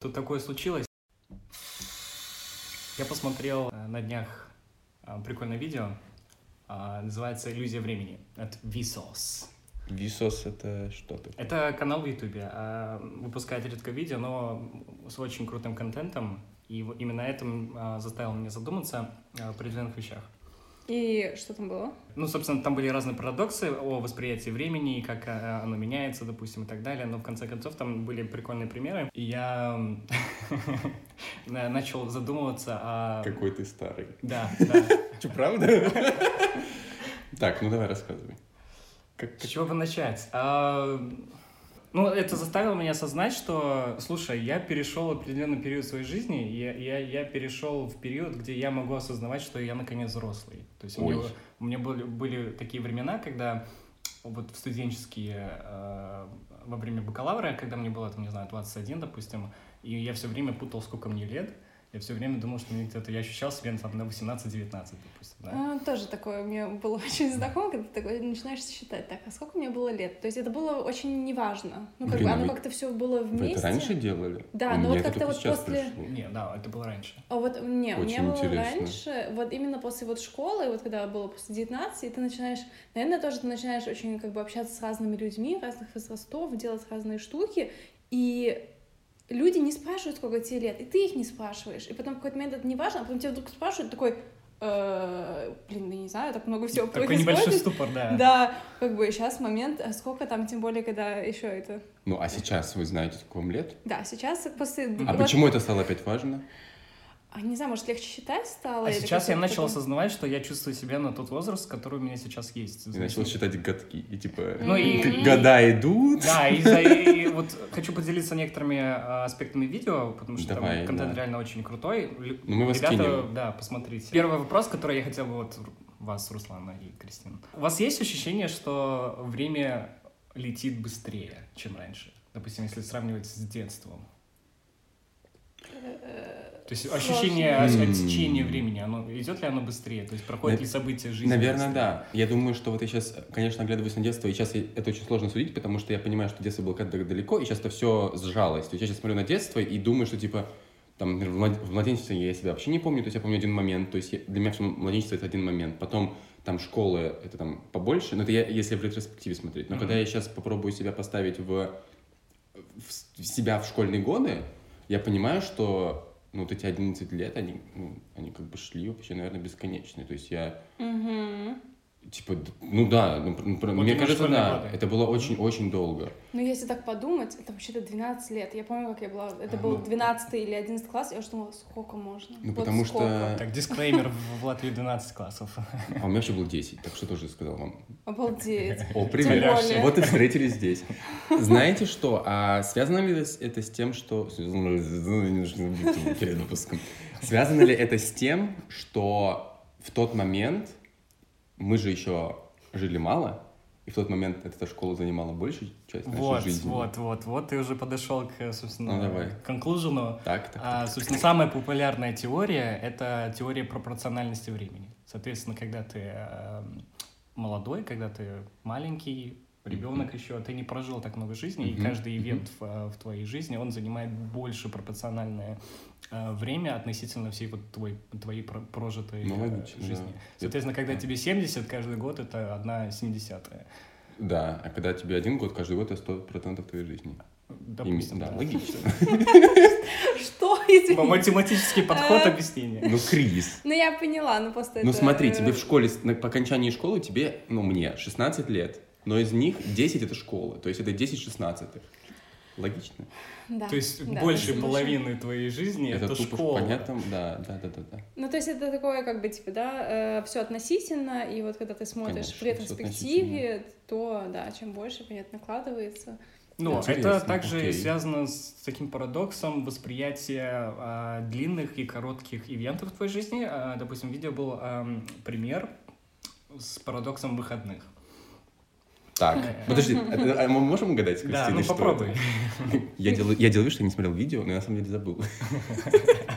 Тут такое случилось. Я посмотрел э, на днях э, прикольное видео. А, Называется «Иллюзия времени» от Vsauce. Висос это что то Это канал в Ютубе. Выпускает редко видео, но с очень крутым контентом. И именно этом а, заставил меня задуматься о определенных вещах. И что там было? Ну, собственно, там были разные парадоксы о восприятии времени, и как э, оно меняется, допустим, и так далее. Но в конце концов там были прикольные примеры. И я начал задумываться о... Какой ты старый. Да, да. Че, правда? Так, ну давай рассказывай. Как, С чего бы начать? Ну, это заставило меня осознать, что, слушай, я перешел определенный период своей жизни, я, я, я перешел в период, где я могу осознавать, что я наконец взрослый. То есть у меня, Ой. у меня были, были такие времена, когда вот в студенческие, э, во время бакалавра, когда мне было, там, не знаю, 21, допустим, и я все время путал, сколько мне лет, я все время думал, что мне где-то, я ощущал себя там на 18-19, допустим, да. А, тоже такое у меня было очень знакомо, когда ты такой начинаешь считать, так, а сколько мне было лет? То есть это было очень неважно. Ну, как Блин, бы а оно вы- как-то все было Вы вместе. это раньше делали? Да, У но вот как-то вот после- пришло. Не, да, это было раньше. А вот не, у Очень меня было интересно. раньше, вот именно после вот школы, вот когда было после 19, и ты начинаешь, наверное, тоже ты начинаешь очень как бы общаться с разными людьми, разных возрастов, делать разные штуки, и люди не спрашивают, сколько тебе лет, и ты их не спрашиваешь, и потом в какой-то момент это не важно, а потом тебя вдруг спрашивают, такой, «Э, блин, я не знаю, так много всего Такой небольшой происходит». ступор, да. Да, как бы сейчас момент, а сколько там, тем более, когда еще это... Ну, а сейчас вы знаете, сколько вам лет? Да, сейчас после... А вот- почему это стало опять важно? А, не знаю, может, легче считать стало? А сейчас я начал такое? осознавать, что я чувствую себя на тот возраст, который у меня сейчас есть. И начал считать годки. И типа, Ну и- года идут. Да, и, за- и вот хочу поделиться некоторыми а, аспектами видео, потому что Давай, там контент да. реально очень крутой. Ну, мы вас Ребята, кинем. да, посмотрите. Первый вопрос, который я хотел бы вот вас, Руслана и Кристина. У вас есть ощущение, что время летит быстрее, чем раньше? Допустим, если сравнивать с детством. То есть ощущение отсечения времени, оно идет ли оно быстрее? То есть проходят На- ли события жизни? Наверное, быстрее? да. Я думаю, что вот я сейчас, конечно, оглядываюсь на детство, и сейчас я- это очень сложно судить, потому что я понимаю, что детство было когда-то далеко, и сейчас это все сжалось. То есть я сейчас смотрю на детство и думаю, что типа там, например, в млад- в младенчестве я себя вообще не помню, то есть я помню один момент, то есть я- для меня всё младенчество это один момент. Потом там школы это там побольше, но это я, если в ретроспективе смотреть. Но Мгм. когда я сейчас попробую себя поставить в, в себя в школьные годы, я понимаю, что ну, вот эти 11 лет, они, ну, они как бы шли вообще, наверное, бесконечные. То есть я Мгм. Типа, ну да, ну, пр- Вот мне кажется, да, годы. это было очень-очень долго. Ну, если так подумать, это вообще-то 12 лет. Я помню, как я была... Это А, был ну. 12 или 11 класс, я уже думала, сколько можно? Ну, Вот потому сколько? что- Так, дисклеймер, в в Латвии 12 классов. А у меня вообще было 10, так что тоже сказал вам. Обалдеть. О, привет. Вот и встретились здесь. Знаете что, а связано ли это с- тем, что... Перед выпуском. Связано ли это с тем, что в тот момент мы же еще жили мало, и в тот момент эта школа занимала большую часть нашей Вот, жизни? вот, вот, вот ты уже подошел к, собственно, Ну, давай. к конклюжену. Так, так. А, собственно, самая популярная теория — это теория пропорциональности времени. Соответственно, когда ты э, молодой, когда ты маленький, ребенок еще, ты не прожил так много жизни, и Мгм, каждый ивент в, э, в твоей жизни, он занимает больше пропорциональное время относительно всей вот твой, твоей про- прожитой Ну, э, логично, жизни. да. Соответственно, когда тебе 70, каждый год — это одна семидесятая. Да, а когда тебе один год, каждый год это 100% твоей жизни. Допустим, да, да. логично. Что? Извини. Типа Математический подход Э, объяснения. Ну, Крис. Ну, я поняла, ну просто Ну смотри, э, тебе в школе, по окончании школы тебе, ну мне, 16 лет, но из них 10 это школа, то есть это 10 шестнадцатых. Логично? Да, То есть да, больше соглашусь. половины твоей жизни это, тупо школа. понятно? Да, да, да, да, да. Ну, то есть это такое, как бы, типа, да, все относительно, и вот когда ты смотришь Конечно, в ретроспективе, то, да, чем больше, понятно, накладывается. Ну, Интересно, это также окей. связано с таким парадоксом восприятия а, длинных и коротких ивентов в твоей жизни. А, допустим, видео был ам, пример с парадоксом выходных. Так, Э. подожди, а- мы можем угадать, с Да, Кристиной, ну что попробуй. это? Я делаю, я делаю вид, что я не смотрел видео, но я на самом деле забыл.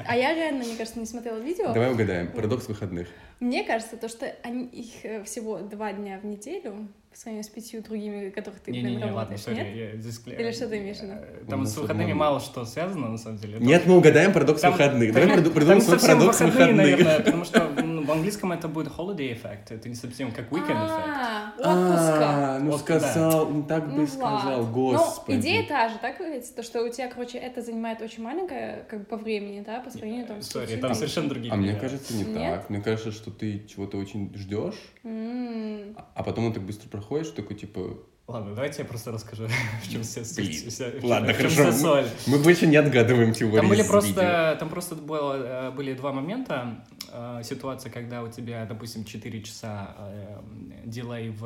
А я реально, мне кажется, не смотрела видео. Давай угадаем. Парадокс выходных. Мне кажется, то, что они, их э, всего два дня в неделю, по сравнению с пятью другими, которых ты, блин, Не-не-не, ладно, работаешь, сори, нет? я дискле- Или что ты имеешь в виду? Э, Там Ну, с что выходными мало что связано, на самом деле. Нет, мы угадаем парадокс Там- выходных. там- Давай приду- там придумаем свой совсем парадокс выходные, выходных. наверное, потому что ну, в английском это будет holiday effect, это не совсем как weekend effect. А, отпуска. А, ну сказал, ну так бы Ну, и сказал, Влад. господи. Но идея та же, так говорится, то, что у тебя, короче, это занимает очень маленькое, как бы, по времени, да, по сравнению там с Сори, там совершенно другие А мне кажется, не так. Мне кажется, что ты чего-то очень ждешь, а- а потом он так быстро проходит, что такой типа. Ладно, давайте я просто расскажу, в чем вся Блин. вся- в Ладно, чем- в чем хорошо. соль. Мы больше не отгадываем теории. Там были видео. просто, там просто было, э, были два момента. Э, Ситуация, когда у тебя, допустим, 4 часа э, дилей в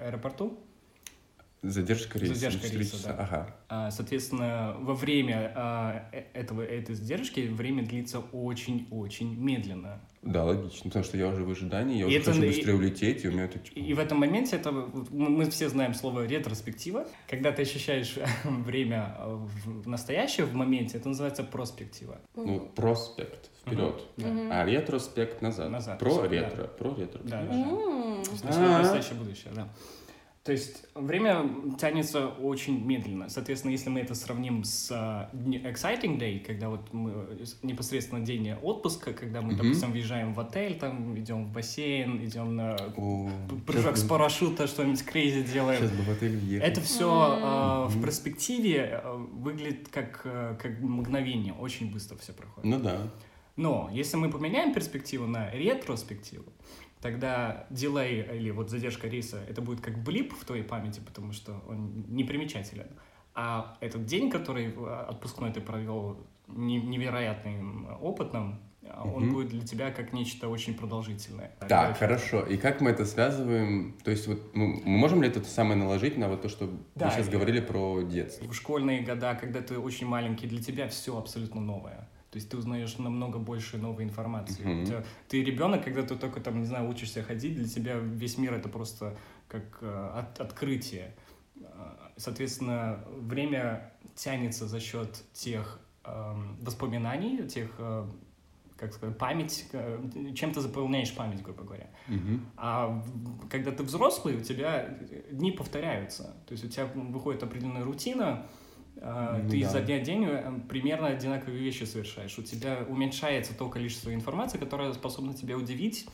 аэропорту. Задержка рейса. Задержка рейса, часа. да. Ага. А, Соответственно, во время а, э- этого, этой задержки время длится очень-очень медленно. Да, логично, потому что я уже в ожидании, я И уже это хочу быстрее улететь, и у меня это типа... И в этом моменте это мы все знаем слово ретроспектива. Когда ты ощущаешь время в в настоящее, в моменте, это называется проспектива. Ну, проспект вперед, Мгм. а ретроспект назад. Назад, Про ретро, про ретро. Да, да. А. настоящее, настоящее будущее, да. То есть время тянется очень медленно. Соответственно, если мы это сравним с а, exciting day, когда вот мы э, непосредственно день отпуска, когда мы, Мгм. допустим, въезжаем в отель, там идем в бассейн, идем на О, прыжок с парашюта, что-нибудь crazy делаем. Сейчас бы в отель въехать. Это все в Мгм. перспективе э, выглядит как, э, как мгновение, очень быстро все проходит. Ну да. Но если мы поменяем перспективу на ретроспективу, тогда дилей или вот задержка рейса, это будет как блип в твоей памяти, потому что он непримечателен. А этот день, который э, отпускной ты провел не- невероятным опытом, а он Мгм. будет для тебя как нечто очень продолжительное. Так, хорошо. И как мы это связываем? То есть вот мы, мы можем ли это самое наложить на вот то, что Да, мы сейчас говорили про детство? В школьные года, когда ты очень маленький, для тебя все абсолютно новое. То есть ты узнаешь намного больше новой информации. У тебя- ты ребенок, когда ты только там, не знаю, учишься ходить, для тебя весь мир это просто как э, от- открытие. Э, Соответственно, время тянется за счет тех эм, воспоминаний, тех, э, как сказать, память, э, чем ты заполняешь память, грубо говоря. Мгм. А когда ты взрослый, у тебя дни повторяются. То есть у тебя выходит определенная рутина, Ну ты да. изо дня в день э, примерно одинаковые вещи совершаешь. У тебя уменьшается то количество информации, которое способно тебя удивить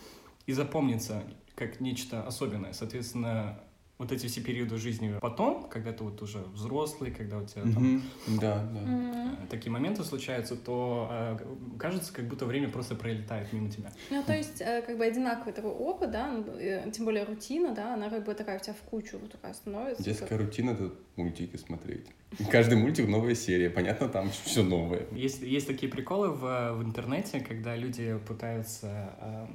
и запомниться как нечто особенное. Соответственно, вот эти все периоды жизни потом, когда ты вот уже взрослый, когда у тебя там Мгм. Да, да. Э, такие моменты случаются, то э, кажется, как будто время просто пролетает мимо тебя. Ну, то есть, э, как бы одинаковый такой опыт, да, ну, э, тем более рутина, да, она как бы такая у тебя в кучу вот такая становится. Детская рутина — это мультики смотреть. Каждый мультик — новая серия. Понятно, там все новое. Есть, есть такие приколы в, в интернете, когда люди пытаются п-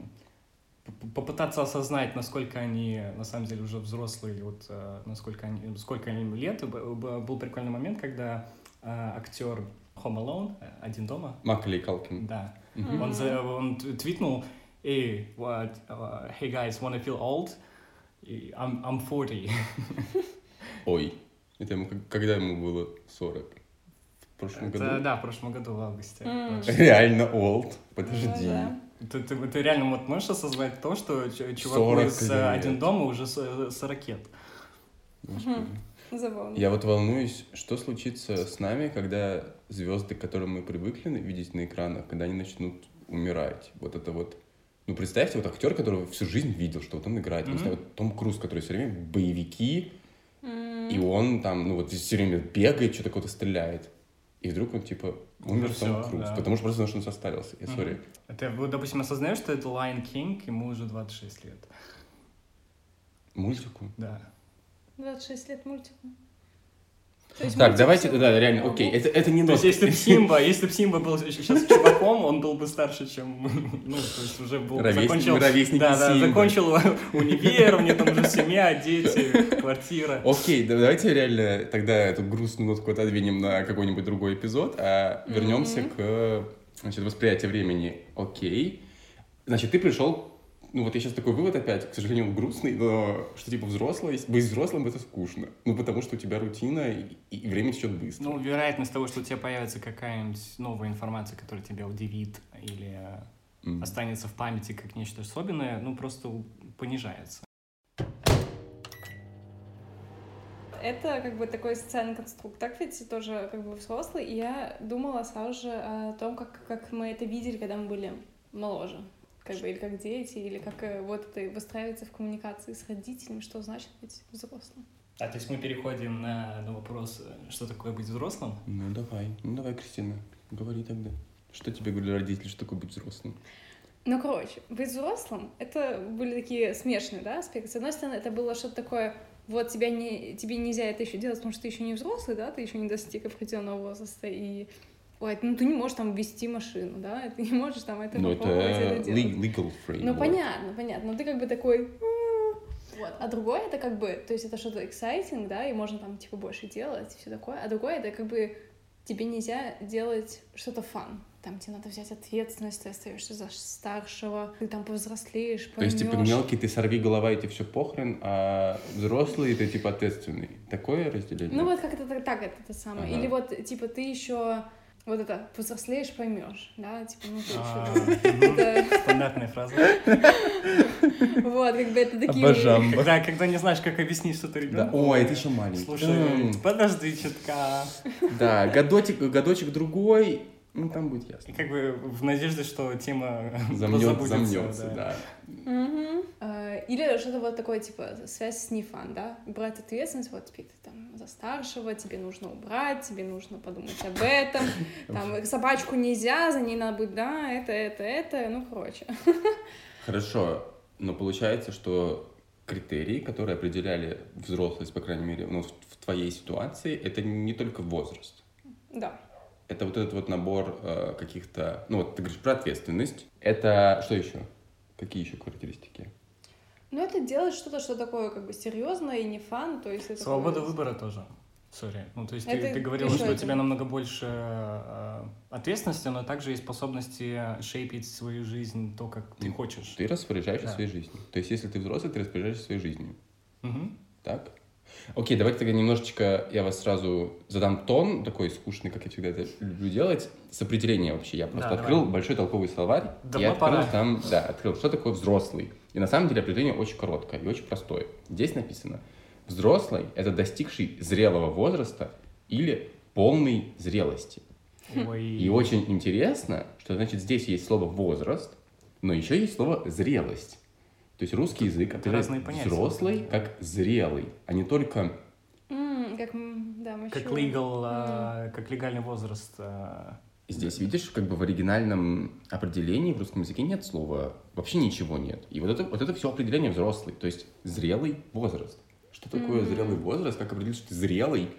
попытаться осознать, насколько они на самом деле уже взрослые, или вот э, насколько они, сколько им лет. И Был прикольный момент, когда э, актер Home Alone, э, один дома, Маклей Калкин. да, Мгм. он, за- он твитнул, hey, what, uh, hey guys, wanna feel old? I'm, I'm 40. Ой. Это ему, когда ему было 40? В прошлом Это, году? да, в прошлом году, в августе. Вот. Реально old. Подожди. Ну, да. Ты, ты, ты реально вот можешь осознать то, что ч- чуваку 40 из э, один дома уже с- 40 лет. Забавно. Я вот волнуюсь, что случится с нами, когда звезды, к которым мы привыкли видеть на экранах, когда они начнут умирать. Вот это вот... Ну, представьте, вот актер, которого всю жизнь видел, что вот он играет. Не Мгм. знаю, вот Том Круз, который все время боевики, М. и он там, ну вот все время бегает, что-то кого-то стреляет. И вдруг он типа умер Ну, Том Круз, да. потому что просто потому что он состарился. Я сори. Ты, вот, допустим, осознаешь, что это Lion King, ему уже 26 лет. Мультику. Да. 26 лет мультику. Есть Так, давайте, всё- да, реально, окей, это, это не То есть, если бы Симба, если бы Симба был сейчас чуваком, он был бы старше, чем, ну, то есть уже был, Ровесник- закончил, ровесники да, да, закончил универ, у него там уже семья, дети, квартира. Окей, да, давайте реально тогда эту грустную нотку отодвинем на какой-нибудь другой эпизод, а вернемся к значит, восприятию времени. Окей. Значит, ты пришел, ну вот я сейчас такой вывод опять, к сожалению, он грустный, но что типа взрослый, быть взрослым это скучно. Ну потому что у тебя рутина и, и время течет быстро. Ну, вероятность того, что у тебя появится какая-нибудь новая информация, которая тебя удивит или М. останется в памяти как нечто особенное, ну, просто понижается. это как бы такой социальный конструкт. Так ведь тоже как бы взрослый. И я думала сразу же о том, как, как мы это видели, когда мы были моложе. Как бы, или как дети, или как э, вот это выстраивается в коммуникации с родителями, что значит быть взрослым. А то есть мы переходим на, на вопрос, э, что такое быть взрослым? Ну давай, ну давай, Кристина, говори тогда. Что тебе говорили родители, что такое быть взрослым? Ну, короче, быть взрослым, это были такие смешанные, да, аспекты. С одной стороны, это было что-то такое, вот тебя не, тебе нельзя это еще делать, потому что ты еще не взрослый, да, ты еще не достиг определенного возраста, и Ой, ну ты не можешь там вести машину, да, ты не можешь там это Ну попробовать это это делать. legal framework. Ну понятно, понятно, но ты как бы такой... Вот. А другое это как бы, то есть это что-то exciting, да, и можно там типа больше делать и все такое. А другое это как бы тебе нельзя делать что-то фан. Там тебе надо взять ответственность, ты остаешься за старшего, ты там повзрослеешь, То есть, типа, мелкий ты сорви голова, и тебе все похрен, а взрослый ты, типа, ответственный. Такое разделение? Ну вот как это так, это, то самое. Ага. Или вот, типа, ты еще вот это повзрослеешь, поймешь, да, типа, ну ты А. Это- Стандартная фраза. Вот, как бы это такие... Обожам. Когда, когда не знаешь, как объяснить что-то Да. ребенку. Ой, ты еще маленький. Слушай, подожди чутка. Да, годочек, годочек другой, ну там будет И ясно. как бы в надежде, что тема Замнет, позабудется, замнется, да. А, Или что-то вот такое, типа, связь с нефан, да? Брать ответственность, вот теперь ты за старшего, тебе нужно убрать, тебе нужно подумать об этом, там, собачку нельзя, за ней надо быть, да, это, это, это, ну, короче. Хорошо, но получается, что критерии, которые определяли взрослость, по крайней мере, ну, в, в твоей ситуации, это не только возраст. Да. Это вот этот вот набор э, каких-то... Ну, вот ты говоришь про ответственность. Это что еще? Какие еще характеристики? Ну, это делать что-то, что такое, как бы, серьезное и не fun, то есть это... Свобода такое- выбора тоже. Sorry. Ну, то есть Это ты, ты говорила, что у тебя намного больше э, ответственности, но также и способности шейпить свою жизнь то, как ты М, хочешь. Ты распоряжаешься Да. своей жизнью. То есть, если ты взрослый, ты распоряжаешься своей жизнью. Мгм. Так? Окей, давайте тогда немножечко я вас сразу задам тон, такой скучный, как я всегда это люблю делать, с определения вообще. Я просто Да, открыл давай. большой толковый словарь и Давно открыл пора. там, да, открыл, что такое взрослый. И на самом деле определение очень короткое и очень простое. Здесь написано, взрослый — это достигший зрелого возраста или полной зрелости. Ой. И очень интересно, что значит здесь есть слово возраст, но еще есть слово зрелость. То есть русский язык определяет взрослый как зрелый, а не только М, как, да, мы Как legal, а, как легальный возраст. а, Здесь, видишь, как бы в оригинальном определении в русском языке нет слова, вообще ничего нет. И вот это, вот это все определение взрослый, то есть зрелый возраст. Что такое Мгм. зрелый возраст? Как определить, что ты зрелый?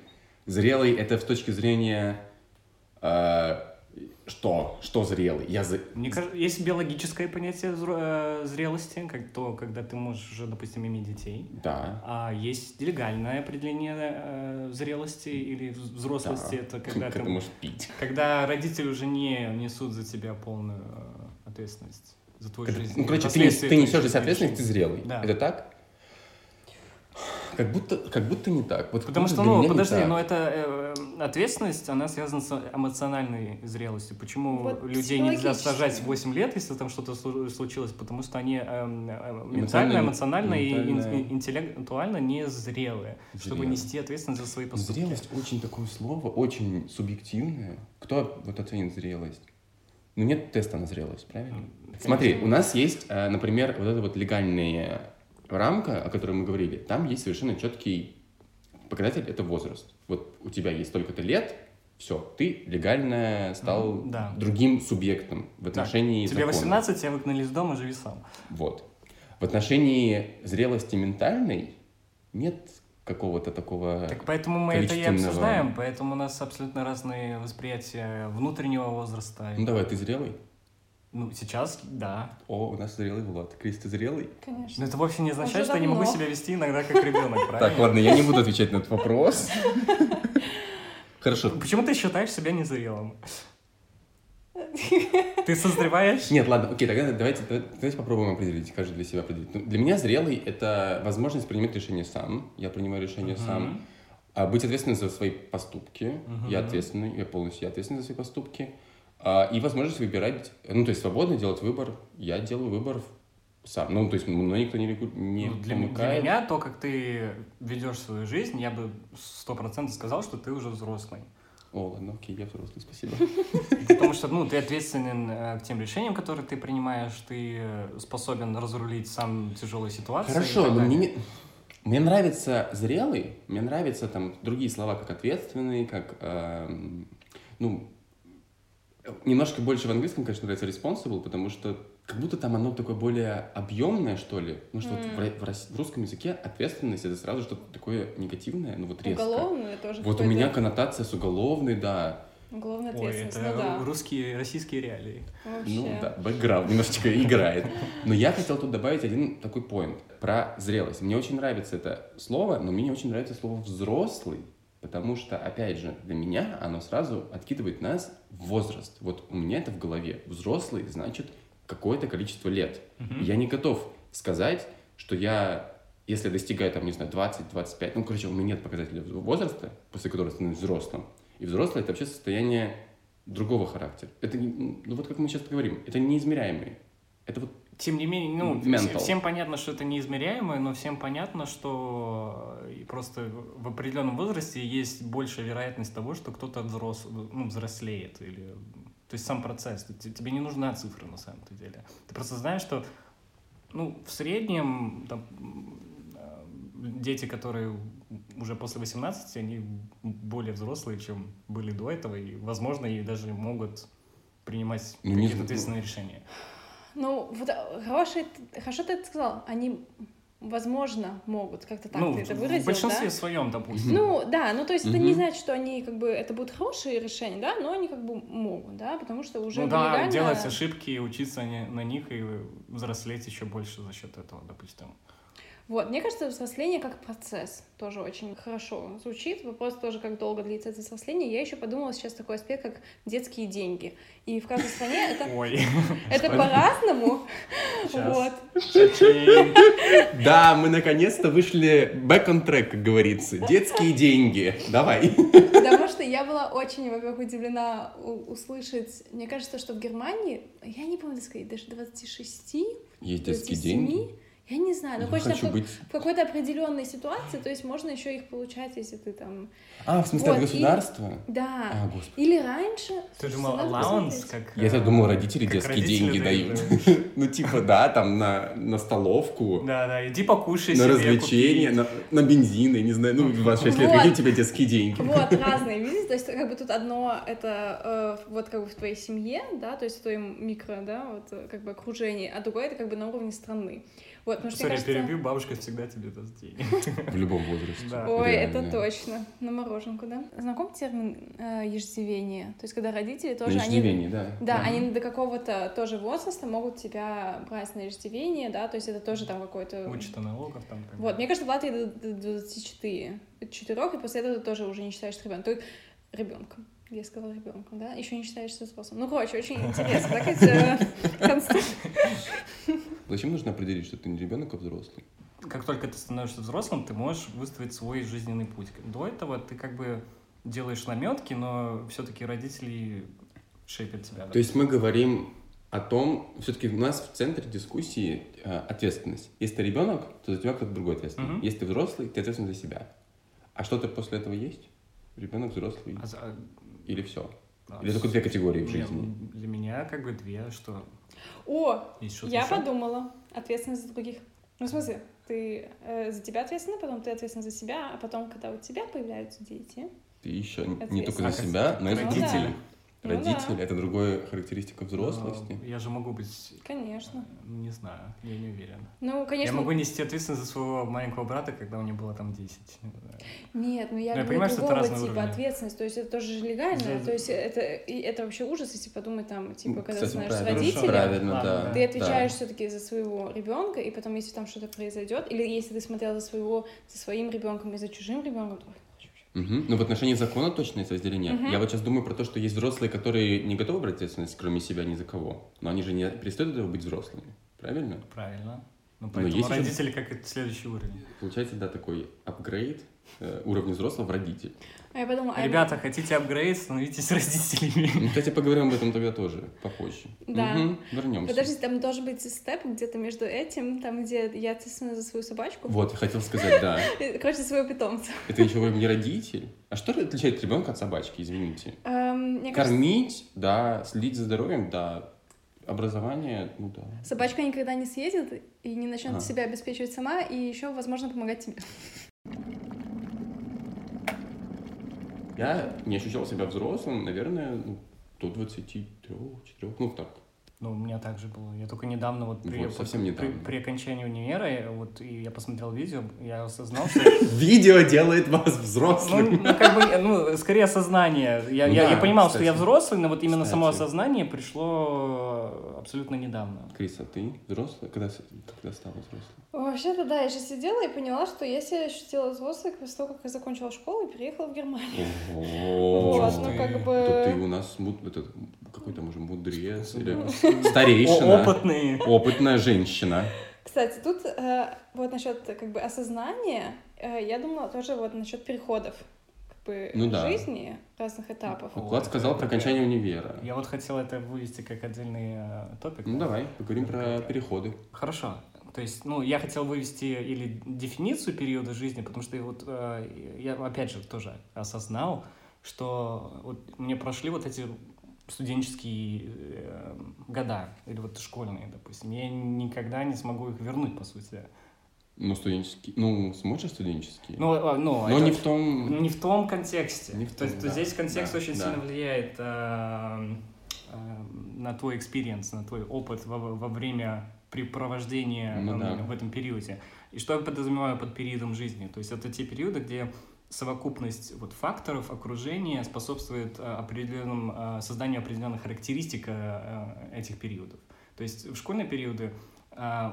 Зрелый это с точки зрения э, что? Что зрелый? Я за- Мне кажется, есть биологическое понятие э, зрелости, как то, когда ты можешь уже, допустим, иметь детей. Да. А есть легальное определение э, зрелости или вз- взрослости. Да. Это когда Когда ты, можешь пить. когда родители уже не несут за тебя полную э, ответственность за твою Когда- жизнь. ну, короче, ты, ты несешь здесь ответственность, ты зрелый. Да. Это так? Как будто, как будто не так. Вот Потому что, ну, не подожди, но это э, ответственность, она связана с эмоциональной зрелостью. Почему Вот людей нельзя сажать в 8 лет, если там что-то слу- случилось? Потому что они э, Эмоционально- ментально, эмоционально и ин- интеллектуально незрелые, чтобы Зрелые. нести ответственность за свои поступки. Зрелость очень такое слово, очень субъективное. Кто вот оценит зрелость? Ну, нет теста на зрелость, правильно? М, Смотри, конечно. у нас есть, э, например, вот эта вот легальная рамка, о которой мы говорили. Там есть совершенно четкий показатель, это возраст. Вот у тебя есть столько-то лет, все, ты легально стал Мгм, да. другим субъектом в Так, отношении Тебе закона. 18, тебя выгнали из дома, живи сам. Вот. В отношении зрелости ментальной нет какого-то такого... Так поэтому мы это и обсуждаем, поэтому у нас абсолютно разные восприятия внутреннего возраста. Ну давай, ты зрелый? Ну, сейчас, да. О, у нас зрелый Влад. Крис, ты зрелый? Конечно. Но это вовсе не означает, Уже что я не могу себя вести иногда как ребенок, правильно? Так, ладно, я не буду отвечать на этот вопрос. Хорошо. Почему ты считаешь себя незрелым? Ты созреваешь? Нет, ладно, окей, тогда давайте, давайте попробуем определить, каждый для себя определить. Ну, Для меня зрелый — это возможность принимать решение сам. Я принимаю решение сам. А быть ответственным за свои поступки. Мгм. Я ответственный, я полностью я ответственный за свои поступки. А, и возможность выбирать, ну, то есть свободно делать выбор. Я делаю выбор сам. Ну, то есть, ну, никто не, не Ну, для, м- для помыкает. меня то, как ты ведешь свою жизнь, я бы сто процентов сказал, что ты уже взрослый. О, ладно, окей, я взрослый, спасибо. Потому что, ну, ты ответственен э, к тем решениям, которые ты принимаешь, ты э, способен разрулить сам тяжелые ситуации. Хорошо, но мне, мне нравится зрелый, мне нравятся там другие слова, как ответственный, как, эм, ну, немножко больше в английском, конечно, нравится responsible, потому что как будто там оно такое более объемное, что ли. Ну, что вот в, в в русском языке ответственность это сразу что-то такое негативное, ну вот резко. Уголовную тоже. Вот у меня коннотация с уголовной, да. Уголовная Ой, ответственность, это ну да. русские, российские реалии. Вообще. Ну да, бэкграунд немножечко играет. Но я хотел тут добавить один такой поинт про зрелость. Мне очень нравится это слово, но мне не очень нравится слово «взрослый», потому что, опять же, для меня оно сразу откидывает нас в возраст. Вот у меня это в голове. Взрослый значит какое-то количество лет. Мгм. Я не готов сказать, что я, если достигаю, там, не знаю, 20-25, ну, короче, у меня нет показателя возраста, после которого становлюсь взрослым. И взрослый — это вообще состояние другого характера. Это, ну, вот как мы сейчас говорим, это неизмеряемый. Это вот Тем не менее, ну, Mental. вс- всем понятно, что это неизмеряемое, но всем понятно, что э, просто в определенном возрасте есть большая вероятность того, что кто-то взрос, ну, взрослеет. Или... То есть сам процесс. Тебе не нужна цифра на самом-то деле. Ты просто знаешь, что ну, в среднем там, э, дети, которые уже после 18, они более взрослые, чем были до этого, и, возможно, и даже могут принимать Ну, какие-то знаю. ответственные решения. Ну, вот а, хороший, хорошо ты это сказал. Они, возможно, могут. Как-то так ну, ты это выразил, в большинстве да? своем, допустим. Ну, да, ну то есть это Мгм. не значит, что они как бы это будут хорошие решения, да, но они как бы могут, да, потому что уже ну да, легально- делать ошибки, учиться на них и взрослеть еще больше за счет этого, допустим. Вот, мне кажется, взросление как процесс тоже очень хорошо звучит. Вопрос тоже, как долго длится это взросление. Я еще подумала сейчас такой аспект, как детские деньги. И в каждой стране это, Ой, это по-разному. Вот. Да, мы наконец-то вышли back on track, как говорится. Детские деньги. Давай. Потому что я была очень, во-первых, удивлена услышать, мне кажется, что в Германии, я не помню, сказать, даже 26, Есть детские 27, деньги. Я не знаю, но Я точно хочу в, быть... в какой-то определенной ситуации, то есть можно еще их получать, если ты там... А, в смысле, от Вот, и- государства? Да. А, господи. Или раньше... Ты думал, посмотреть. как... Я э, так думал, родители как детские родители деньги дают, дают. Ну, типа, да, там на, на столовку, Да, да, иди покушай на себе, развлечения, купи. на, на бензин, я не знаю, ну, 26 лет, Вот. какие у тебя детские деньги? Вот, разные виды, то есть как бы тут одно это э, вот как бы в твоей семье, да, то есть в твоем микро, да, вот э, как бы окружении, а другое это как бы на уровне страны. Вот, потому что, Сори, мне кажется... перебью, бабушка всегда тебе даст денег. В любом возрасте. Да. Ой, Реально. это точно. На мороженку, да? Знаком термин э, еждивение? То есть, когда родители На тоже... они, иждивении, да. да, они до какого-то тоже возраста могут тебя брать на еждивение, да, то есть это тоже там какой-то... Учат налогов там. как. Вот, мне кажется, в Латвии до, до 24, 4, и после этого ты тоже уже не считаешься ребенком. Ребенком. Я сказала ребенком, да? Еще не считаешься взрослым. Ну, короче, очень интересно, так эти конструкции. Зачем нужно определить, что ты не ребенок, а взрослый? Как только ты становишься взрослым, ты можешь выставить свой жизненный путь. До этого ты как бы делаешь наметки, но все-таки родители шейпят тебя. То есть мы говорим о том, все-таки у нас в центре дискуссии э, ответственность. Если ты ребенок, то за тебя кто-то другой ответственный. Мгм. Если ты взрослый, ты ответственный за себя. А что-то после этого есть? Ребенок, взрослый А за- или все? а, Или только две категории в жизни? Для меня как бы две, что О, я еще? подумала. Ответственность за других. Ну, в смысле, ты э, за тебя ответственна, потом ты ответственна за себя, а потом, когда у тебя появляются дети, Ты еще не только за себя, но и Ну да. Родители. Ну Родители да. это другая характеристика взрослости. Но я же могу быть, конечно. э, не знаю, я не уверен. Ну, конечно, Я могу нести ответственность за своего маленького брата, когда у него было там 10. Нет, ну я Ну, я понимаю, что это другого разные типа уровни. ответственность, то есть это тоже же легально, За- то есть это, и это вообще ужас, если подумать там, типа, когда Кстати, ты знаешь с правильно. родителем, Правильно, да. да. ты отвечаешь да. все-таки за своего ребенка, и потом, если там что-то произойдет, или если ты смотрел за своего, за своим ребенком и за чужим ребенком, Мгм. Ну, в отношении закона точно есть разделение. Мгм. Я вот сейчас думаю про то, что есть взрослые, которые не готовы брать ответственность, кроме себя, ни за кого. Но они же не перестают этого быть взрослыми. Правильно? Правильно. Ну, поэтому есть еще- родители как это следующий уровень. Получается, да, такой апгрейд э, уровня взрослого в родитель. А я подумала, а Ребята, хотите апгрейд, становитесь родителями. Ну, кстати, поговорим об этом тогда тоже попозже. Да. Мгм, вернемся. Подождите, там должен быть степ где-то между этим, там, где я ответственна за свою собачку. Вот, я хотел сказать, да. Короче, своего питомца. Это еще вы не родитель. А что отличает ребенка от собачки, извините? Эм, мне кажется, Кормить, да, следить за здоровьем, да. Образование, ну да. собачка никогда не съедет и не начнет А. себя обеспечивать сама, и еще, возможно, помогать тебе. Я не ощущал себя взрослым, наверное, ну, до 23, 4, ну так. Ну, у меня так же было. Я только недавно, вот при, Вот, совсем при- недавно. при окончании универа, я вот и я посмотрел видео, я осознал, что Видео делает вас Ну, взрослым. ну, как бы, ну, скорее осознание. Я, Ну я, я понимал, что я взрослый, но вот именно само осознание пришло абсолютно недавно. Крис, а ты взрослый? Когда, когда стала взрослым? Вообще-то, да, я сейчас сидела и поняла, что я себя ощутила взрослой после того, как я закончила школу и переехала в Германию. Ого. Вот, ну как бы... То ты у нас какой-то, может, мудрец или старейшина. Опытный. Опытная женщина. Кстати, тут э, вот насчет как бы осознания, э, я думала тоже вот насчет переходов как бы Ну да. жизни, разных этапов. Вот Влад сказал про окончание универа. Я вот хотел это вывести как отдельный э, топик. Ну давай, поговорим про переходы. Хорошо. То есть, ну, я хотел вывести или дефиницию периода жизни, потому что вот э, я, опять же, тоже осознал, что вот мне прошли вот эти студенческие э, года, или вот школьные, допустим. Я никогда не смогу их вернуть, по сути. Ну, студенческий. Ну, сможешь студенческий? Ну, э, ну, Но это- не в том... не в том контексте. Не в То есть том, то да, здесь контекст да, очень да. сильно влияет э, э, на твой experience, на твой опыт во, во время препровождения Ну да. в этом периоде. И что я подразумеваю под периодом жизни? То есть это те периоды, где совокупность вот факторов окружения способствует э, определенным э, созданию определенных характеристик э, этих периодов. То есть в школьные периоды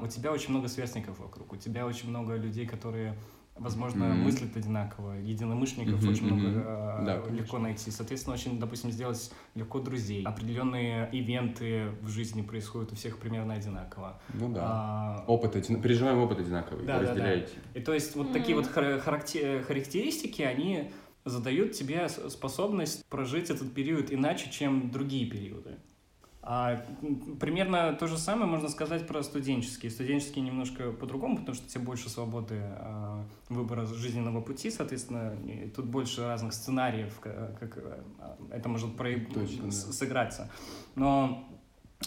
у тебя очень много сверстников вокруг, у тебя очень много людей, которые, возможно, Мгм. мыслят одинаково, единомышленников Мгм, очень мгм. много а, Да, легко конечно. найти. Соответственно, очень, допустим, сделать легко друзей. Определенные ивенты в жизни происходят у всех примерно одинаково. Ну да. А, Опыт, один- переживаем опыт одинаковый, Да, да, да. разделяете. и то есть вот такие вот хара- характе- характеристики, они задают тебе способность прожить этот период иначе, чем другие периоды. А примерно то же самое можно сказать про студенческие. Студенческие немножко по-другому, потому что тебе больше свободы а, выбора жизненного пути, соответственно, тут больше разных сценариев, ка- как э, это может прояв- Точно, с- да. сыграться. Но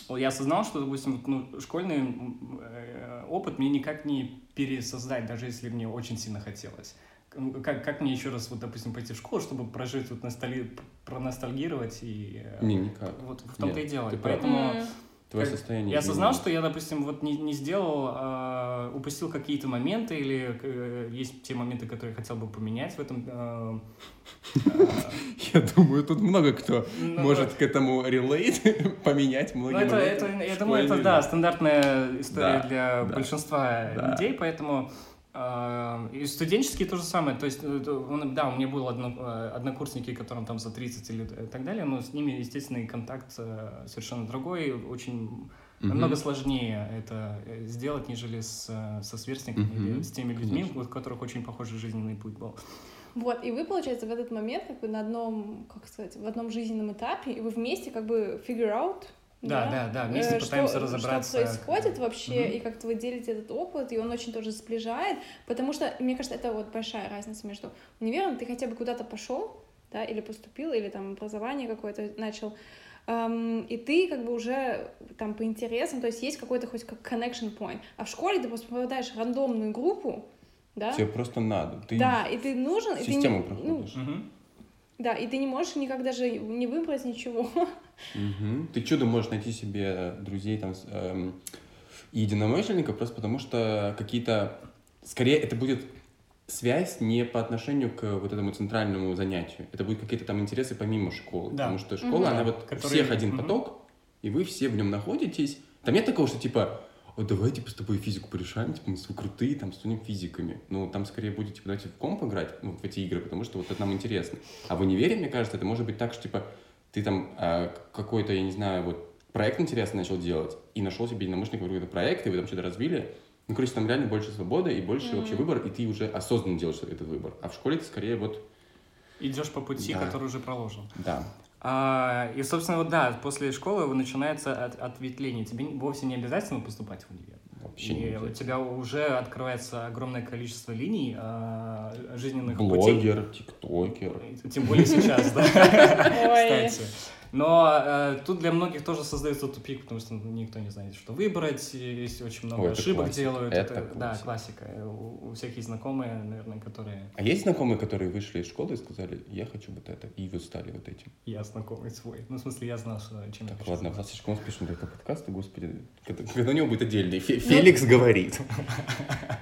я осознал, что, допустим, ну, школьный э, опыт мне никак не пересоздать, даже если мне очень сильно хотелось. К- Как, как мне еще раз, вот, допустим, пойти в школу, чтобы прожить, вот, ностальги... проностальгировать и... э, Не, никак. Вот в том-то и дело. ты И прав. Поэтому. Твое как- состояние я осознал, что я, допустим, вот не, не сделал, а, упустил какие-то моменты, или э, есть те моменты, которые я хотел бы поменять в этом. э, Я думаю, тут много кто Ну, может к этому релейт, поменять Ну, многие это, моменты это, я думаю, это, да, стандартная история для большинства людей, поэтому и студенческие то же самое, то есть, э, да, у меня был одно- э, однокурсники, которым там за 30 или и так далее, но с ними, естественный контакт э, совершенно другой, очень Мгм. намного сложнее это э, сделать, нежели с, э, со сверстниками Мгм, или с теми людьми, конечно. у которых очень похожий жизненный путь был. Вот, и вы, получается, в этот момент как бы на одном, как сказать, в одном жизненном этапе, и вы вместе как бы figure out, Да, да, да, вместе э, пытаемся что, разобраться. Что происходит вообще, Мгм. и как-то вы делите этот опыт, и он очень тоже сближает, потому что, мне кажется, это вот большая разница между универом, ты хотя бы куда-то пошел, да, или поступил, или там образование какое-то начал, эм, и ты как бы уже там по интересам, то есть есть какой-то хоть как connection point, а в школе ты просто попадаешь в рандомную группу, да, Тебе просто надо. Ты да, и ты нужен, и ты не- систему ну, проходишь. Да, и ты не можешь никак даже не выбрать ничего. Мгм. Ты чудо можешь найти себе друзей там эм, и единомышленников просто потому что какие-то... Скорее, это будет связь не по отношению к вот этому центральному занятию. Это будут какие-то там интересы помимо школы. Да. Потому что школа, Мгм. она вот Которые- всех один Мгм. поток, и вы все в нем находитесь. Там нет такого, что типа, вот давай типа с тобой физику порешаем, типа мы с тобой крутые, там станем физиками. Ну, там скорее будет, типа, давайте в комп играть, ну, в эти игры, потому что вот это нам интересно. А в универе, мне кажется, это может быть так, что, типа, ты там а, какой-то, я не знаю, вот проект интересный начал делать, и нашел себе единомышленника в какой-то проект, и вы там что-то развили, Ну, короче, там реально больше свободы и больше Мгм. вообще выбор, и ты уже осознанно делаешь этот выбор. А в школе ты скорее вот, Идешь по пути, Да. который уже проложен. да. А, и, собственно, вот да, после школы начинается от, ответвление. Тебе вовсе не обязательно поступать в универ. Вообще не И у тебя уже открывается огромное количество линий а, жизненных путей. Блогер, тиктокер. Тем более сейчас, да. Кстати. Но э, тут для многих тоже создается тупик, потому что ну, никто не знает, что выбрать, есть очень много Ой, это ошибок классика. делают. Это да, классика. классика. У, у всех есть знакомые, наверное, которые А есть знакомые, которые вышли из школы и сказали, я хочу вот это, и вы стали вот этим? я знакомый свой. Ну, в смысле, я знал, что, чем я Так, хочу ладно, заниматься. Влад слишком успешно только подкасты, господи. Когда, когда у него будет отдельный? Фе- Феликс говорит.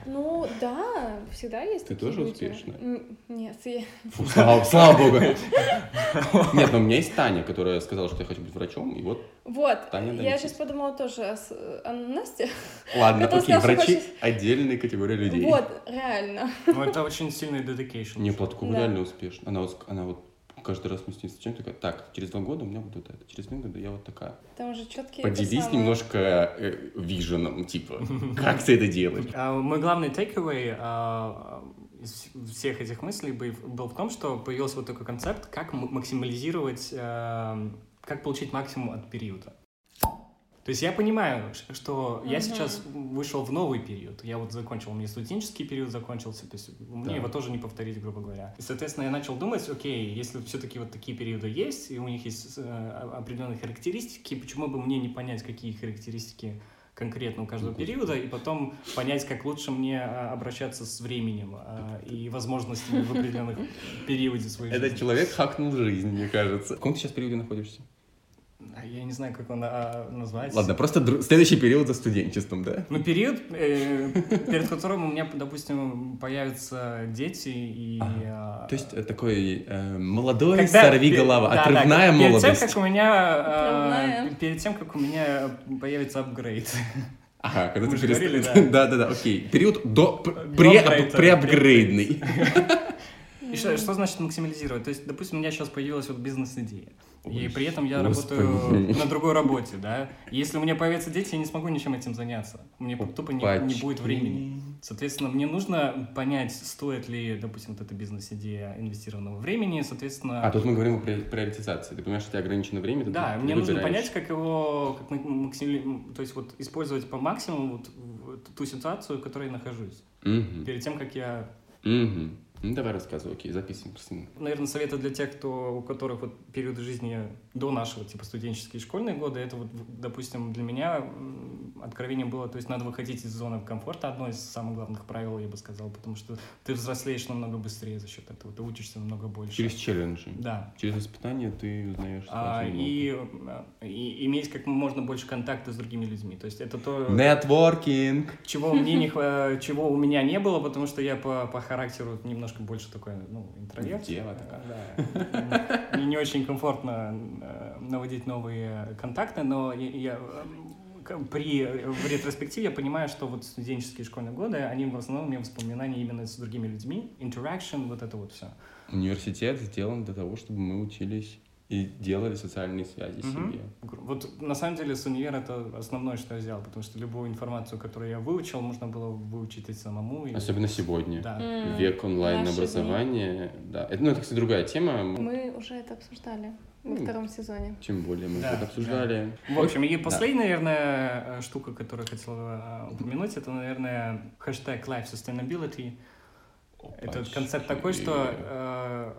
Ну, да, всегда есть Ты такие тоже люди. успешная? Нет, я... Фу, слава, слава богу. Нет, но у меня есть Таня, которая сказала, что я хочу быть врачом, и вот, Вот, Таня я сейчас подумала тоже о, с- о Насте. ладно, Кто окей, сказал, что врачи хочет- отдельная категория людей. Вот, реально. Ну, это очень сильный dedication. Не, Платкова Да. реально успешна. Она, вот- она вот каждый раз мы с ней встречаемся, такая, так, через два года у меня будет вот это, через два года я вот такая. Там уже четкие Поделись немножко э, виженом, типа, как ты это делаешь? А, Мой главный takeaway а, из всех этих мыслей бы- был в том, что появился вот такой концепт, как максимализировать, а, как получить максимум от периода. То есть я понимаю, что я Мгм. сейчас вышел в новый период. Я вот закончил, у меня студенческий период закончился, то есть мне Да. его тоже не повторить, грубо говоря. И, соответственно, я начал думать, окей, если все-таки вот такие периоды есть, и у них есть э, определенные характеристики, почему бы мне не понять, какие характеристики конкретно у каждого периода, и потом понять, как лучше мне а, обращаться с временем а, и возможностями в определенных периоде своей Этот жизни. человек хакнул жизнь, мне кажется. В каком ты сейчас периоде находишься? А Я не знаю, как он а, назвать. Ладно, просто дру- следующий период за студенчеством, да? Ну, период, э, перед которым у меня, допустим, появятся дети и... а, То есть э, такой э, молодой когда- сорви голова, да, да, отрывная перед молодость. Тем, как у меня, Отрывная. перед тем, как у меня появится апгрейд. Ага, когда Мы ты же перест- говорили, да. Да, да, да, окей. Период до п- До пре- апгрейда. преапгрейдный. И что, что значит максимализировать? То есть, допустим, у меня сейчас появилась вот бизнес-идея. И при этом я господи. работаю на другой работе, да. Если у меня появятся дети, я не смогу ничем этим заняться. Мне тупо не, не будет времени. Соответственно, мне нужно понять, стоит ли, допустим, вот эта бизнес-идея инвестированного времени, соответственно... А тут мы говорим о при- приоритизации. Ты понимаешь, что у тебя ограничено время, то Да, ты мне нужно выбираешь. понять, как его, как максимали... то есть вот использовать по максимуму вот, ту ситуацию, в которой я нахожусь. Мгм. Перед тем, как я Мгм. Ну, давай рассказывай, окей, записываем. Кристина. Наверное, советы для тех, кто, у которых вот периоды жизни до нашего, типа студенческие и школьные годы, это вот, допустим, для меня м, откровением было, то есть надо выходить из зоны комфорта, одно из самых главных правил, я бы сказал, потому что ты взрослеешь намного быстрее за счет этого, ты учишься намного больше. Через челленджи. Да. Через испытания ты узнаешь А, и, э, и иметь как можно больше контакта с другими людьми. То есть это то, Нетворкинг. чего мне не чего у меня не было, потому что я по, по характеру немножко больше такой, ну, интроверт. Дева такая. Да. Мне не очень комфортно э, наводить новые контакты, но я, э, при в ретроспективе я понимаю, что вот студенческие школьные годы, они в основном у меня воспоминания именно с другими людьми, interaction, вот это вот все. Университет сделан для того, чтобы мы учились и делали социальные связи Мгм. себе. Вот на самом деле с универа это основное, что я взял, потому что любую информацию, которую я выучил, можно было выучить и самому. и- Особенно сегодня. Да. М, Век онлайн-образования. Да. Это, ну, это, кстати, другая тема. Мы уже это обсуждали во Ну, втором сезоне. Тем более мы Да, это обсуждали. В общем, и Да. последняя, наверное, э, штука, которую я хотел э, упомянуть, это, наверное, хэштег Life Sustainability. Это Опачки. концепт такой, что э,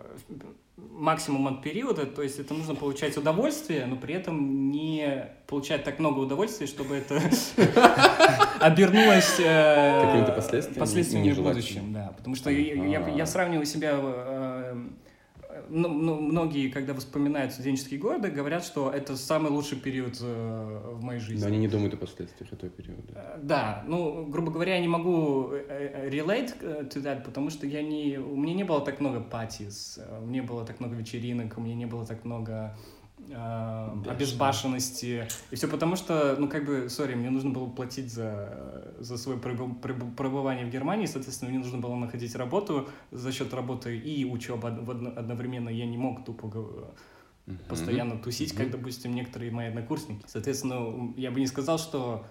максимум от периода, то есть это нужно получать удовольствие, но при этом не получать так много удовольствия, чтобы это обернулось э, Какими-то последствиями в будущем, да. Потому что я, сравниваю себя э, многие, когда вспоминают студенческие годы, говорят, что это самый лучший период э, в моей жизни. Но они не думают о последствиях этого периода. Э, Да, ну, грубо говоря, я не могу э, relate to that, потому что я не, у меня не было так много патис, э, не было так много вечеринок, у меня не было так много э, обезбашенности. И все потому, что, ну, как бы, сори, мне нужно было платить за, за свое пребы- пребы- пребывание в Германии, соответственно, мне нужно было находить работу за счет работы и учебы од- одно- одновременно. Я не мог тупо постоянно тусить, Мгм. как, допустим, некоторые мои однокурсники. Соответственно, я бы не сказал, что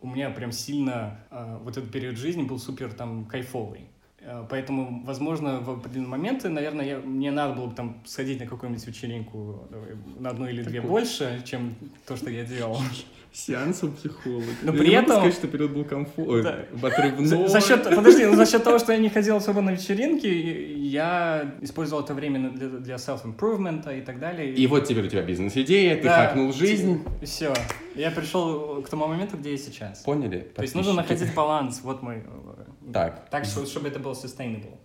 у меня прям сильно э, вот этот период жизни был супер там кайфовый. Э, Поэтому, возможно, в определенные моменты, наверное, я, мне надо было бы там сходить на какую-нибудь вечеринку на одну или две Такой. больше, чем то, что я делал. Сеанс у психолога. Но Я при этом- сказать, что период был комфортный, Да. отрывной. За, за счет, подожди, ну, за счет того, что я не ходил особо на вечеринки, я использовал это время для, для self-improvement и так далее. И вот теперь у тебя бизнес-идея, ты Да. хакнул жизнь. Все. Я пришел к тому моменту, где я сейчас. Поняли? То есть нужно находить баланс. Вот мой... Так. Так, что- чтобы это было sustainable.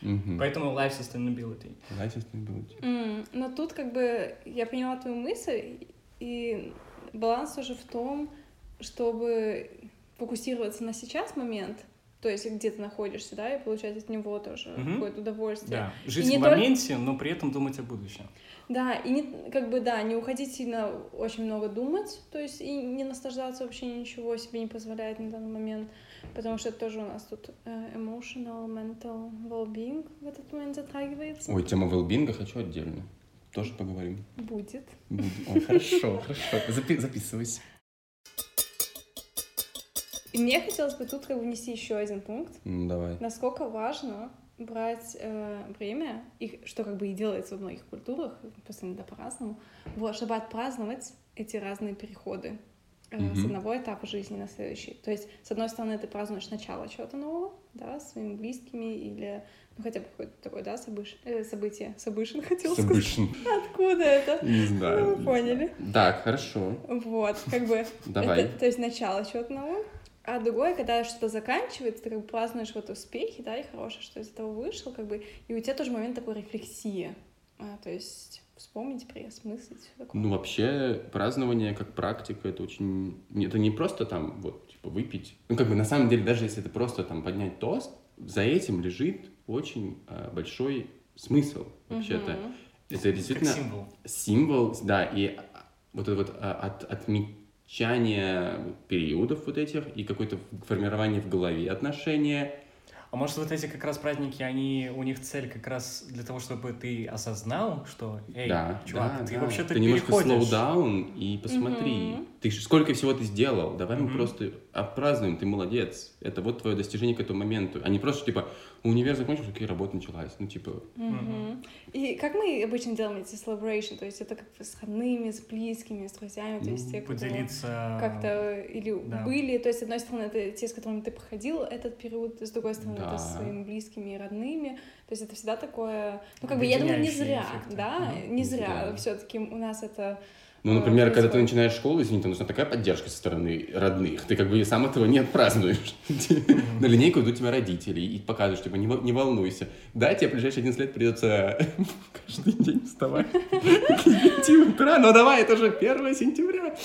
Мгм. Поэтому life sustainability. Да, sustainability. М, Но тут как бы я поняла твою мысль, и баланс уже в том, чтобы фокусироваться на сейчас момент, то есть где ты находишься, да, и получать от него тоже Мгм. какое-то удовольствие. Да. Жить не в только- моменте, но при этом думать о будущем. Да, и не, как бы, да, не уходить сильно очень много думать, то есть и не наслаждаться вообще ничего себе не позволяет на данный момент, потому что это тоже у нас тут э, emotional, mental well-being в этот момент затрагивается. Ой, тема велбинга хочу отдельно. Тоже поговорим. Будет. Будем. Ой, хорошо, хорошо. Запи- записывайся. И мне хотелось бы тут как бы внести еще один пункт, Ну, давай. насколько важно брать э, время, и что как бы и делается в многих культурах, просто иногда по-разному, вот, чтобы отпраздновать эти разные переходы э, с Мгм. одного этапа жизни на следующий. То есть, с одной стороны, ты празднуешь начало чего-то нового, да, с своими близкими или, ну, хотя бы какое-то такое, да, собыш... э, событие, собышин хотел сказать. Собышин. Откуда это? Не Ну, знаю. вы поняли. Так, хорошо. Вот, как бы Давай. это, то есть начало чего-то нового. А другое, когда что-то заканчивается, ты как бы празднуешь вот успехи, да, и хорошее, что из этого вышло, как бы, и у тебя тоже момент такой рефлексии. А, то есть вспомнить, переосмыслить, всё такое. Ну, вообще, празднование как практика, это очень... Это не просто там, вот, типа, выпить. Ну, как бы, на самом деле, даже если это просто там поднять тост, за этим лежит очень э, большой смысл, вообще-то. Мгм. Это Как действительно символ. символ, да, и а, вот это вот а, от, отмечание периодов вот этих и какое-то формирование в голове отношения. А может, вот эти как раз праздники, они, у них цель как раз для того, чтобы ты осознал, что, эй, да, чувак, да, ты да. вообще-то ты немножко slow переходишь. down и посмотри. Мгм. Ты сколько всего ты сделал, давай мы Мгм. просто отпразднуем, ты молодец. Это вот твое достижение к этому моменту. А не просто, типа, универ закончился, окей, работа началась. Ну, типа, Мгм. И как мы обычно делаем эти celebration, то есть это как бы с родными, с близкими, с друзьями, то есть Ну, те, кто Поделиться... как-то или да. были, то есть с одной стороны это те, с которыми ты проходил этот период, с другой стороны это Да. с своими близкими и родными, то есть это всегда такое, ну как бы я думаю не зря, эффекты. да, Мгм. не зря, Да. все-таки у нас это ну, а, например, когда ты начинаешь школу, извини, там нужна такая поддержка со стороны родных. Ты как бы и сам этого не отпразднуешь. На линейку идут тебя родители и показываешь, типа, не, во- не волнуйся. Да, тебе в ближайшие 11 лет придется каждый день вставать к 9 утра, но давай, это же 1 сентября.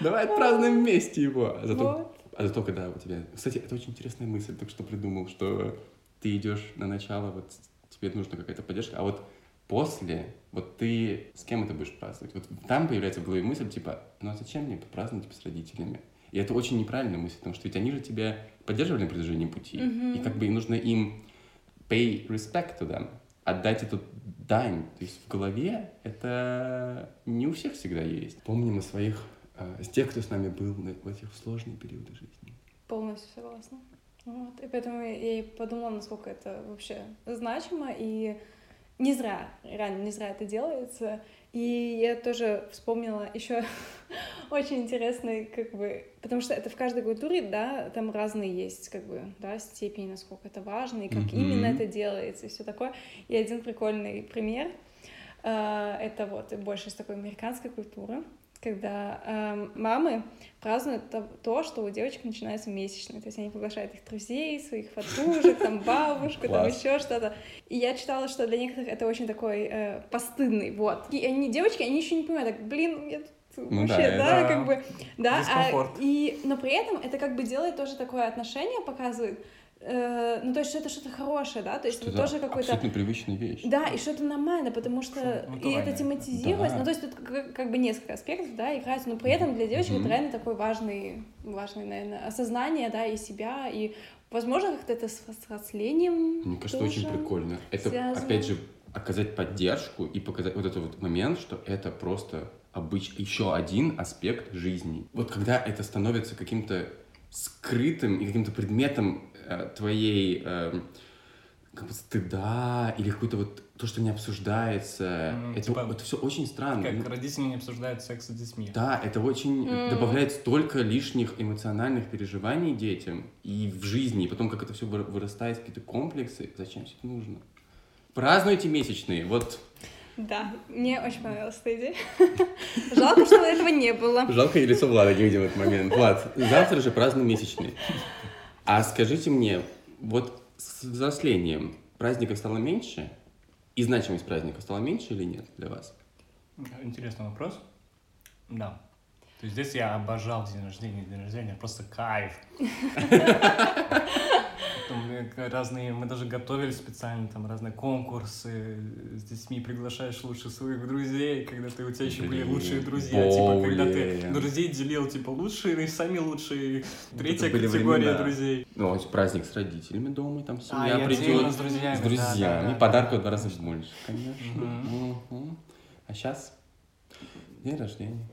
Давай отпразднуем вместе его. А зато, а зато, когда у тебя... Кстати, это очень интересная мысль, только что придумал, что ты идешь на начало, вот тебе нужна какая-то поддержка, а вот после, вот ты с кем это будешь праздновать? Вот там появляется в голове мысль, типа, ну а зачем мне праздновать типа, с родителями? И это очень неправильная мысль, потому что ведь они же тебя поддерживали на протяжении пути, Мгм. и как бы нужно им pay respect to them, отдать эту дань. То есть в голове это не у всех всегда есть. Помним о своих, э, с тех, кто с нами был в этих сложные периоды жизни. полностью согласна. Вот. И поэтому я и подумала, насколько это вообще значимо, и не зря, реально не зря это делается. И я тоже вспомнила еще очень интересный, как бы, потому что это в каждой культуре, да, там разные есть, как бы, да, степени, насколько это важно, и как Мгм. именно это делается, и все такое. И один прикольный пример, э, это вот больше из такой американской культуры, когда эм, мамы празднуют то, то, что у девочек начинается месячные. То есть они приглашают их друзей, своих подружек, там бабушку, там еще что-то. И я читала, что для некоторых это очень такой э, постыдный, вот. И они, девочки, они еще не понимают, так, блин, я тут Ну вообще, да, да, как бы, да, а, и, но при этом это как бы делает тоже такое отношение, показывает, э, ну, то есть, что это что-то хорошее, да, то есть, Что это тоже какой-то... абсолютно привычная вещь. Да, и что это нормально, потому что Что и натурально. это тематизировать, Да. ну то есть тут как, как бы несколько аспектов, да, играется, но при этом для девочек Мгм. это реально такой важный, важный, наверное, осознание, да, и себя, и возможно как-то это с взрослением Мне кажется, очень прикольно. Это, связано. опять же, оказать поддержку и показать вот этот вот момент, что это просто обыч... еще один аспект жизни. Вот когда это становится каким-то скрытым и каким-то предметом твоей э, как бы стыда или какой-то вот то, что не обсуждается, Мгм, это, типа, это все очень странно. Как родители не обсуждают секс с детьми. Да, это очень М. добавляет столько лишних эмоциональных переживаний детям и в жизни, и потом как это все вырастает какие-то комплексы. Зачем все это нужно? Празднуйте месячные, вот Да, мне очень понравилась эта идея. Жалко, что этого не было. Жалко, и лицо Влада не видим в этот момент. Влад, завтра же празднуем месячный. А скажите мне, вот с взрослением праздников стало меньше? И значимость праздника стала меньше или нет для вас? Интересный вопрос. Да. То есть здесь я обожал день рождения, день рождения, просто кайф. Там э, разные, мы даже готовили специально там разные конкурсы с детьми, приглашаешь лучше своих друзей, когда ты, у тебя еще были лучшие друзья, типа, когда ты друзей делил, типа, лучшие, и сами лучшие, третья категория друзей. Ну, праздник с родителями дома, там А, семья и придет. с друзьями. С друзьями. да, Подарков в два раза больше, конечно. А сейчас день рождения.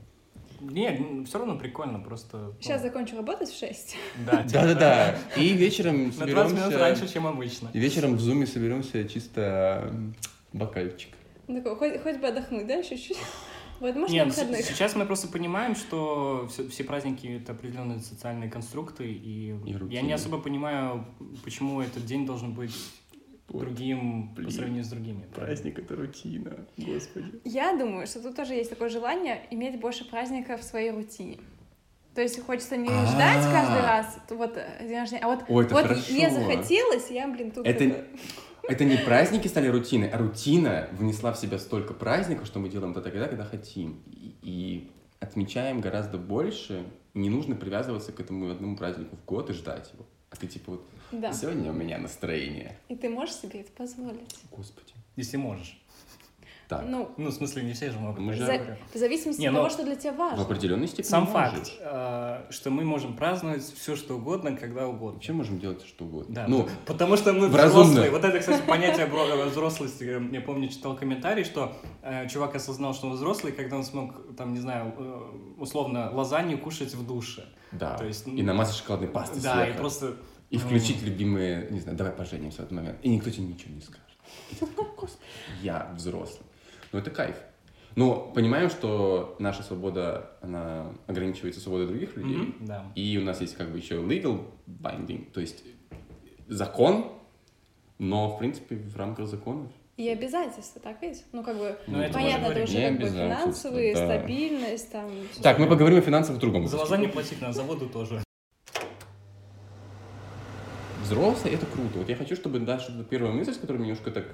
Не, все равно прикольно, просто... ну, Сейчас закончу работать в 6. Да, типа, Да-да-да. И вечером На 20 минут раньше, соберемся... чем обычно. И вечером в зуме соберемся чисто бокальчик. Ну, Такой, хоть, хоть бы отдохнуть, да, чуть-чуть? Вот, может, Нет, сейчас мы просто понимаем, что все, все праздники это определенные социальные конструкты, и, И я не особо понимаю, почему этот день должен быть Ой, другим по блин. сравнению с другими. это рутина, господи. Я думаю, что тут тоже есть такое желание иметь больше праздников в своей рутине. То есть хочется не А. ждать каждый раз, вот день рождения, а вот, Ой, вот хорошо. мне захотелось, я, блин, тут Это- это- Это не праздники стали рутиной, а рутина внесла в себя столько праздников, что мы делаем это тогда, когда хотим. И, и отмечаем гораздо больше. Не нужно привязываться к этому одному празднику в год и ждать его. А ты типа вот, Да. сегодня у меня настроение. И ты можешь себе это позволить. Господи. Если можешь. Так, Ну, Ну, в смысле, не все же могут. Мы же- за- в зависимости Не, от ну, того, что для тебя в важно. определенной степени Сам можешь. факт, э, что мы можем праздновать все, что угодно, когда угодно. Вообще можем делать что угодно. Да, ну, потому что мы в разумное. взрослые. Вот это, кстати, понятие бро- взрослости. э, Я помню, читал комментарий, что э, чувак осознал, что он взрослый, когда он смог, там, не знаю, э, условно, лазанью кушать в душе. да. То есть, и намазать шоколадной пастой Да, и сверху. просто... И включить любимые, не знаю, давай поженимся в этот момент. И никто тебе ничего не скажет. И я взрослый. Ну, это кайф. Но понимаем, что наша свобода, она ограничивается свободой других людей. Мгм, Да. И у нас есть как бы еще legal binding, то есть закон, но, в принципе, в рамках законов. И обязательства, так ведь? Ну, как бы, Ну, это понятно, это же уже Не как бы финансовые, да. стабильность, там... Так, мы поговорим о финансах в другом За выпуске. лазанью платить на заводу тоже. Взрослый — это круто. Вот я хочу, чтобы, да, чтобы первая мысль, с которой меня немножко так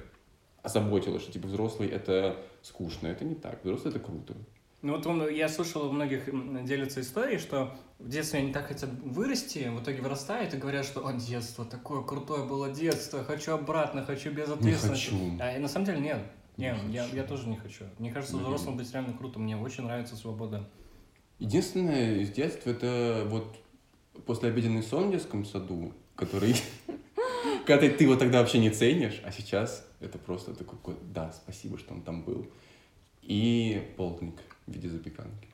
озаботила, что, типа, взрослый — это скучно. Это не так. Взрослый — это круто. Ну вот он- я слышал, у многих делятся историей, что в детстве они так хотят вырасти, в итоге вырастают и говорят, что «О, детство, такое крутое было детство, хочу обратно, хочу без Не ответственности». хочу. А на самом деле нет. Не Не, я, я тоже не хочу. Мне кажется, Блин. взрослым быть реально круто. Мне очень нравится свобода. Единственное из детства это вот послеобеденный сон в детском саду, который... Когда ты его тогда вообще не ценишь, а сейчас это просто такой, кот, да, спасибо, что он там был. И полдник в виде запеканки.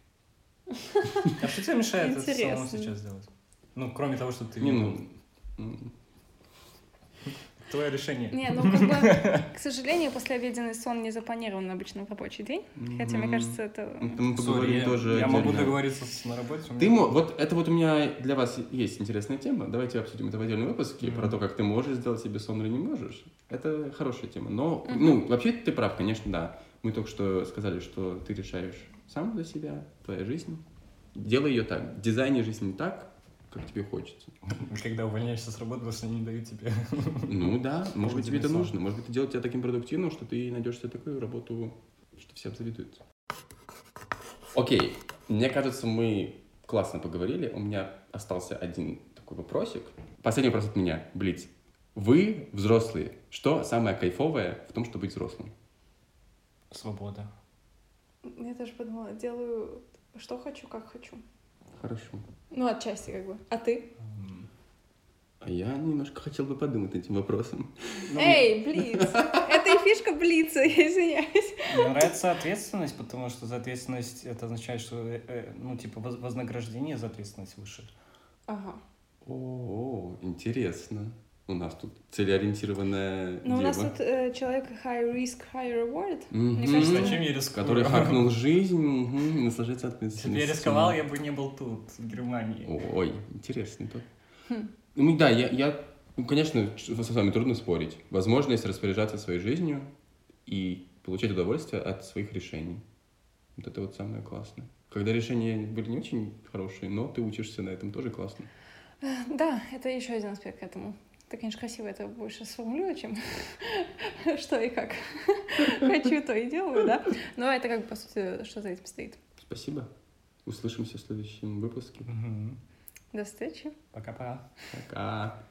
А что тебе мешает это самому сейчас сделать? Ну, кроме того, что ты... Не, ну, Твое решение. Не, ну как бы, к сожалению, послеобеденный сон не запланирован обычно в рабочий день. Хотя, мне кажется, это... мы поговорим я, тоже я могу договориться на работе. Ты вот это вот у меня для вас есть интересная тема. Давайте обсудим это в отдельном выпуске про то, как ты можешь сделать себе сон или не можешь. Это хорошая тема. Но, ну, вообще ты прав, конечно, да. Мы только что сказали, что ты решаешь сам за себя, твоя жизнь. Делай ее так. Дизайни жизнь так, как тебе хочется. Когда увольняешься с работы, потому что они не дают тебе. Ну да, может быть, тебе это нужно. Может быть, это делает тебя таким продуктивным, что ты найдешь себе такую работу, что всем завидуют. Окей, мне кажется, мы классно поговорили. У меня остался один такой вопросик. Последний вопрос от меня. Блиц. Вы, взрослые, что самое кайфовое в том, чтобы быть взрослым? Свобода. Я тоже подумала, делаю что хочу, как хочу. Хорошо. Ну, отчасти как бы. А ты? А я немножко хотел бы подумать над этим вопросом. Ну, Эй, Блиц! Это и фишка Блица, я извиняюсь. Мне нравится ответственность, потому что за ответственность это означает, что, э, э, ну, типа, воз- вознаграждение за ответственность выше. Ага. О, интересно. У нас тут целеориентированная Ну, у нас тут э, человек high risk, high reward. Мгм. Мне кажется, Зачем я рискую? Который хакнул жизнь, мгм, и наслаждается Если бы ответственностью. я рисковал, я бы не был тут, в Германии. Ой, интересный тут. Хм. Ну да, я, я ну, конечно, с вами трудно спорить. Возможность распоряжаться своей жизнью и получать удовольствие от своих решений. Вот это вот самое классное. Когда решения были не очень хорошие, но ты учишься на этом тоже классно. Да, это еще один аспект к этому. Ты, конечно, красиво это больше сформулировать, чем что и как хочу, то и делаю, да? Но это как бы, по сути, что за этим стоит. Спасибо. Услышимся в следующем выпуске. До встречи. Пока-пока. Пока.